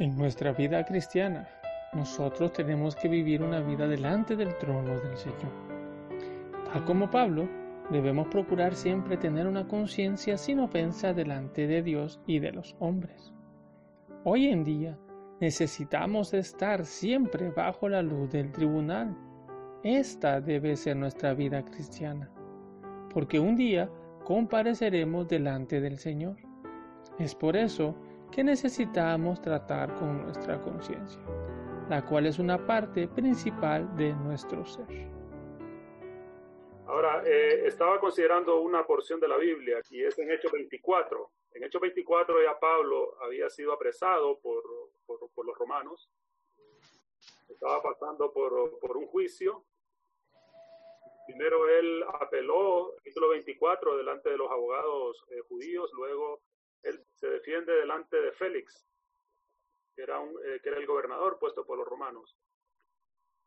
En nuestra vida cristiana, nosotros tenemos que vivir una vida delante del trono del Señor. Tal como Pablo, debemos procurar siempre tener una conciencia sin ofensa delante de Dios y de los hombres. Hoy en día necesitamos estar siempre bajo la luz del tribunal. Esta debe ser nuestra vida cristiana, porque un día compareceremos delante del Señor. Es por eso que necesitamos tratar con nuestra conciencia, la cual es una parte principal de nuestro ser. Ahora, eh, estaba considerando una porción de la Biblia y es en Hechos 24. En Hechos 24 ya Pablo había sido apresado por, por, los romanos. Estaba pasando por, por un juicio. Primero él apeló, capítulo 24, delante de los abogados eh, judíos, luego él se defiende delante de Félix, que era, un, eh, que era el gobernador puesto por los romanos.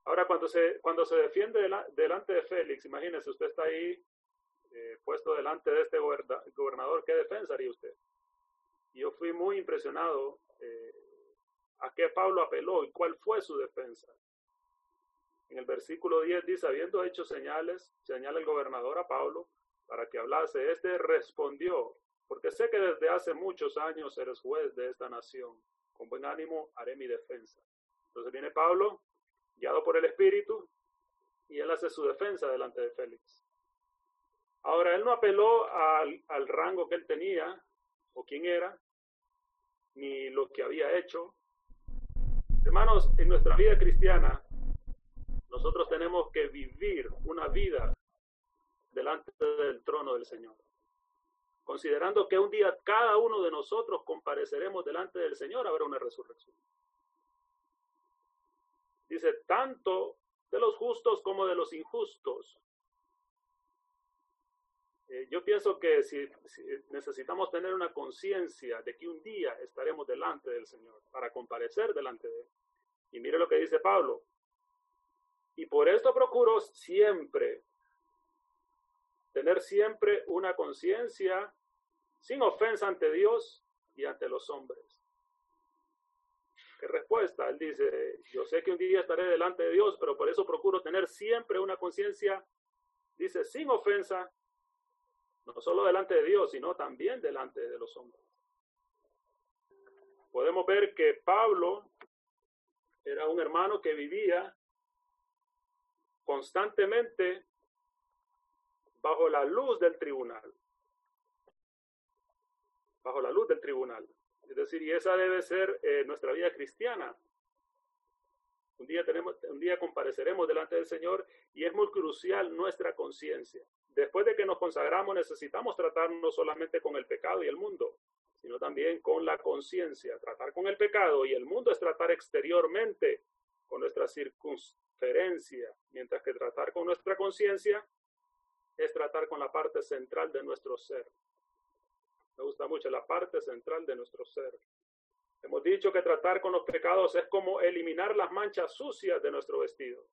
Ahora, cuando se, cuando se defiende delante de Félix, imagínese, usted está ahí eh, puesto delante de este gobernador, ¿qué defensa haría usted? Yo fui muy impresionado eh, a qué Pablo apeló y cuál fue su defensa. En el versículo 10 dice, habiendo hecho señales, señala el gobernador a Pablo para que hablase, este respondió, porque sé que desde hace muchos años eres juez de esta nación. Con buen ánimo haré mi defensa. Entonces viene Pablo, guiado por el Espíritu, y él hace su defensa delante de Félix. Ahora, él no apeló al, rango que él tenía, o quién era, ni lo que había hecho. Hermanos, en nuestra vida cristiana, nosotros tenemos que vivir una vida delante del trono del Señor considerando que un día cada uno de nosotros compareceremos delante del Señor, habrá una resurrección. Dice, tanto de los justos como de los injustos. Eh, yo pienso que si, necesitamos tener una conciencia de que un día estaremos delante del Señor para comparecer delante de Él. Y mire lo que dice Pablo. Y por esto procuro siempre tener siempre una conciencia sin ofensa ante Dios y ante los hombres. ¿Qué respuesta? Él dice, yo sé que un día estaré delante de Dios, pero por eso procuro tener siempre una conciencia, dice, sin ofensa, no solo delante de Dios, sino también delante de los hombres. Podemos ver que Pablo era un hermano que vivía constantemente bajo la luz del tribunal, bajo la luz del tribunal. Es decir, y esa debe ser eh, nuestra vida cristiana. Un día, tenemos, un día compareceremos delante del Señor y es muy crucial nuestra conciencia. Después de que nos consagramos necesitamos tratar no solamente con el pecado y el mundo, sino también con la conciencia. Tratar con el pecado y el mundo es tratar exteriormente con nuestra circunferencia, mientras que tratar con nuestra conciencia es tratar con la parte central de nuestro ser. Me gusta mucho la parte central de nuestro ser. Hemos dicho que tratar con los pecados es como eliminar las manchas sucias de nuestro vestido.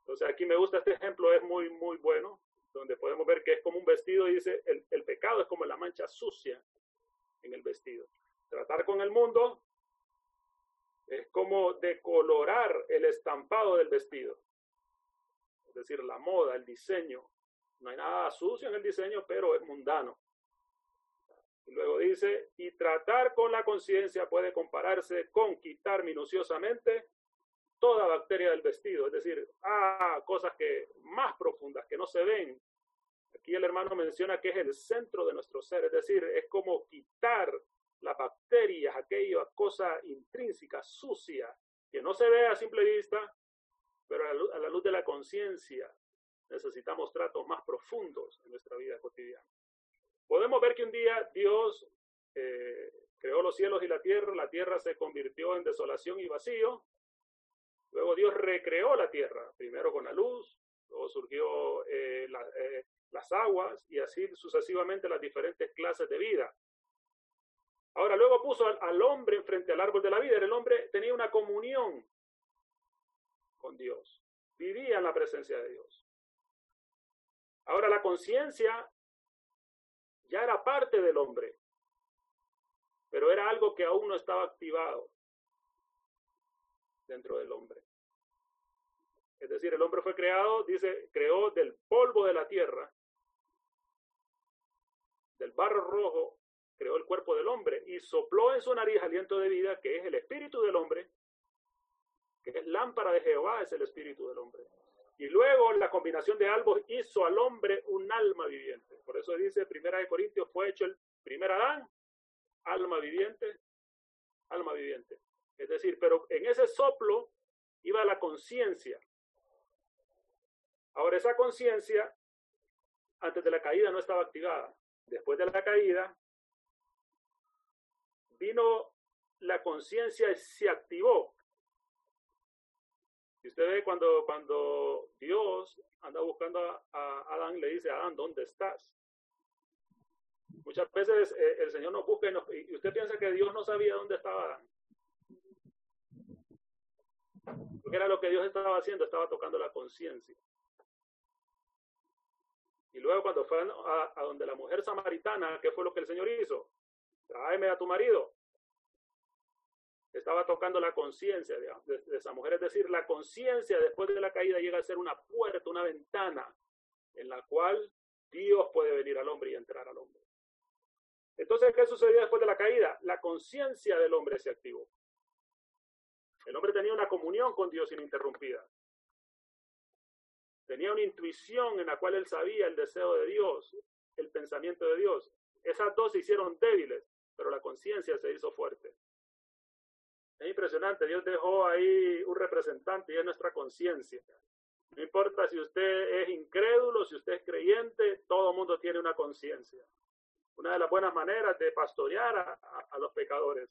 Entonces aquí me gusta este ejemplo, es muy, muy bueno, donde podemos ver que es como un vestido y dice, el, el pecado es como la mancha sucia en el vestido. Tratar con el mundo es como decolorar el estampado del vestido. Es decir, la moda, el diseño. No hay nada sucio en el diseño, pero es mundano. Luego dice, y tratar con la conciencia puede compararse con quitar minuciosamente toda bacteria del vestido, es decir, ah, cosas que más profundas, que no se ven. Aquí el hermano menciona que es el centro de nuestro ser, es decir, es como quitar las bacterias, aquella cosa intrínseca, sucia, que no se ve a simple vista, pero a la luz de la conciencia necesitamos tratos más profundos en nuestra vida cotidiana. Podemos ver que un día Dios eh, creó los cielos y la tierra, la tierra se convirtió en desolación y vacío. Luego Dios recreó la tierra, primero con la luz, luego surgió eh, eh, las aguas y así sucesivamente las diferentes clases de vida. Ahora, luego puso al, al, hombre frente al árbol de la vida. El hombre tenía una comunión con Dios, vivía en la presencia de Dios. La conciencia ya era parte del hombre, pero era algo que aún no estaba activado. dentro del hombre. Es decir, el hombre fue creado, dice, creó del polvo de la tierra, del barro rojo, creó el cuerpo del hombre y sopló en su nariz aliento de vida, que es el espíritu del hombre, que es lámpara de Jehová, es el espíritu del hombre. Y luego la combinación de ambos hizo al hombre un alma viviente. Por eso dice Primera de Corintios, fue hecho el primer Adán, alma viviente, alma viviente. Es decir, pero en ese soplo iba la conciencia. Ahora, esa conciencia, antes de la caída, no estaba activada. Después de la caída, vino la conciencia y se activó. Si usted ve cuando, cuando Dios anda buscando a, Adán, le dice, Adán, ¿dónde estás? Muchas veces eh, el Señor nos busca y, y, usted piensa que Dios no sabía dónde estaba. Porque era lo que Dios estaba haciendo, estaba tocando la conciencia. Y luego cuando fue a, a, donde la mujer samaritana, ¿qué fue lo que el Señor hizo? Tráeme a tu marido. Estaba tocando la conciencia de, esa mujer. Es decir, la conciencia después de la caída llega a ser una puerta, una ventana en la cual Dios puede venir al hombre y entrar al hombre. Entonces, ¿qué sucedió después de la caída? La conciencia del hombre se activó. El hombre tenía una comunión con Dios ininterrumpida. Tenía una intuición en la cual él sabía el deseo de Dios, el pensamiento de Dios. Esas dos se hicieron débiles, pero la conciencia se hizo fuerte. Es impresionante, Dios dejó ahí un representante y es nuestra conciencia. No importa si usted es incrédulo, si usted es creyente, todo el mundo tiene una conciencia. Una de las buenas maneras de pastorear a, los pecadores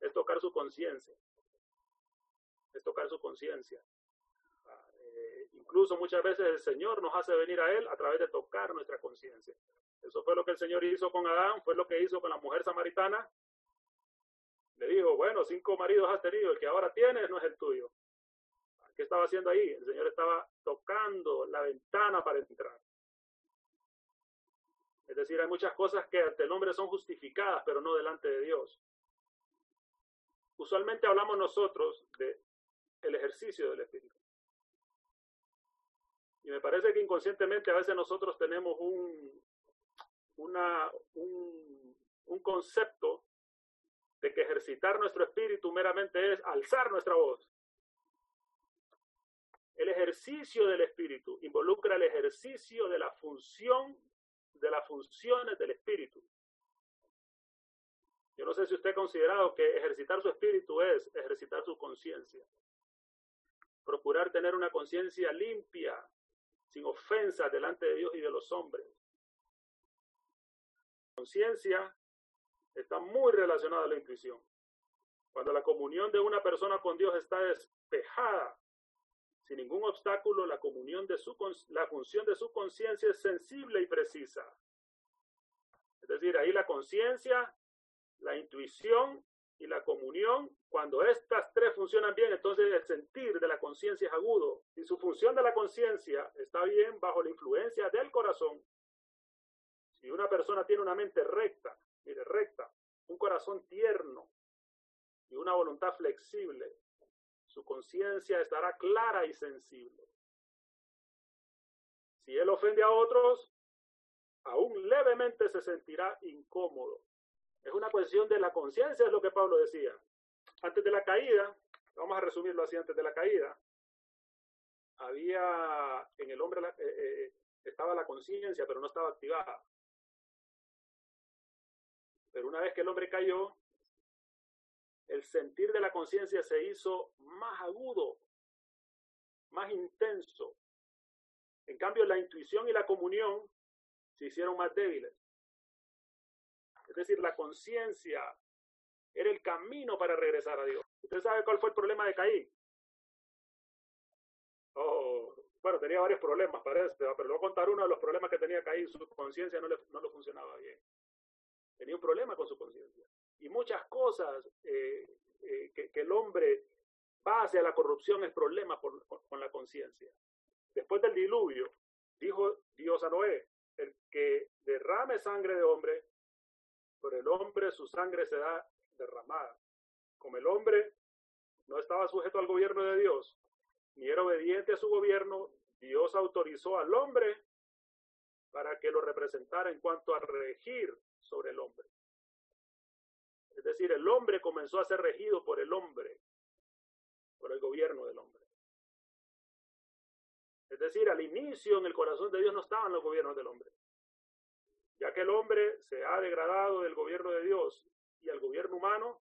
es tocar su conciencia. Es tocar su conciencia. Incluso muchas veces el Señor nos hace venir a Él a través de tocar nuestra conciencia. Eso fue lo que el Señor hizo con Adán, fue lo que hizo con la mujer samaritana. Le dijo, bueno, cinco maridos has tenido, el que ahora tienes no es el tuyo. ¿Qué estaba haciendo ahí? El Señor estaba tocando la ventana para entrar. Es decir, hay muchas cosas que ante el hombre son justificadas, pero no delante de Dios. Usualmente hablamos nosotros de el ejercicio del Espíritu. Y me parece que inconscientemente a veces nosotros tenemos un, una, un, un concepto que ejercitar nuestro espíritu meramente es alzar nuestra voz. El ejercicio del espíritu involucra el ejercicio de la función, de las funciones del espíritu. Yo no sé si usted ha considerado que ejercitar su espíritu es ejercitar su conciencia. Procurar tener una conciencia limpia, sin ofensa delante de Dios y de los hombres. Conciencia está muy relacionada a la intuición. Cuando la comunión de una persona con Dios está despejada, sin ningún obstáculo, la comunión de su la función de su conciencia es sensible y precisa. Es decir, ahí la conciencia, la intuición y la comunión, cuando estas tres funcionan bien, entonces el sentir de la conciencia es agudo. Si su función de la conciencia está bien bajo la influencia del corazón, si una persona tiene una mente recta, mire, recta, un corazón tierno y una voluntad flexible, su conciencia estará clara y sensible. Si él ofende a otros, aún levemente se sentirá incómodo es una cuestión de la conciencia, es lo que Pablo decía. Antes de la caída, vamos a resumirlo así, antes de la caída, había en el hombre, eh, eh, estaba la conciencia, pero no estaba activada. Pero una vez que el hombre cayó, el sentir de la conciencia se hizo más agudo, más intenso. En cambio, la intuición y la comunión se hicieron más débiles. Es decir, la conciencia era el camino para regresar a Dios. ¿Usted sabe cuál fue el problema de Caín? Oh, bueno, tenía varios problemas, parece, pero le voy a contar uno de los problemas que tenía Caín. Su conciencia no le, no le funcionaba bien. Tenía un problema con su conciencia. Y muchas cosas eh, eh, que, el hombre va hacia la corrupción es problema con, con la conciencia. Después del diluvio, dijo Dios a Noé, el que derrame sangre de hombre, por el hombre su sangre será derramada. Como el hombre no estaba sujeto al gobierno de Dios, ni era obediente a su gobierno, Dios autorizó al hombre para que lo representara en cuanto a regir sobre el hombre. Es decir, el hombre comenzó a ser regido por el hombre, por el gobierno del hombre. Es decir, al inicio en el corazón de Dios no estaban los gobiernos del hombre. Ya que el hombre se ha degradado del gobierno de Dios y al gobierno humano,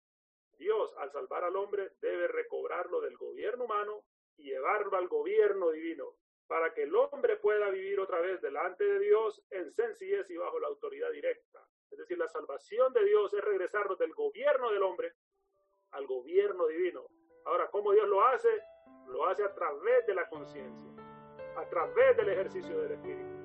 Dios al salvar al hombre debe recobrarlo del gobierno humano y llevarlo al gobierno divino, para que el hombre pueda vivir otra vez delante de Dios en sencillez y bajo la autoridad directa. Es decir, la salvación de Dios es regresarnos del gobierno del hombre al gobierno divino. Ahora, ¿cómo Dios lo hace? Lo hace a través de la conciencia, a través del ejercicio del Espíritu.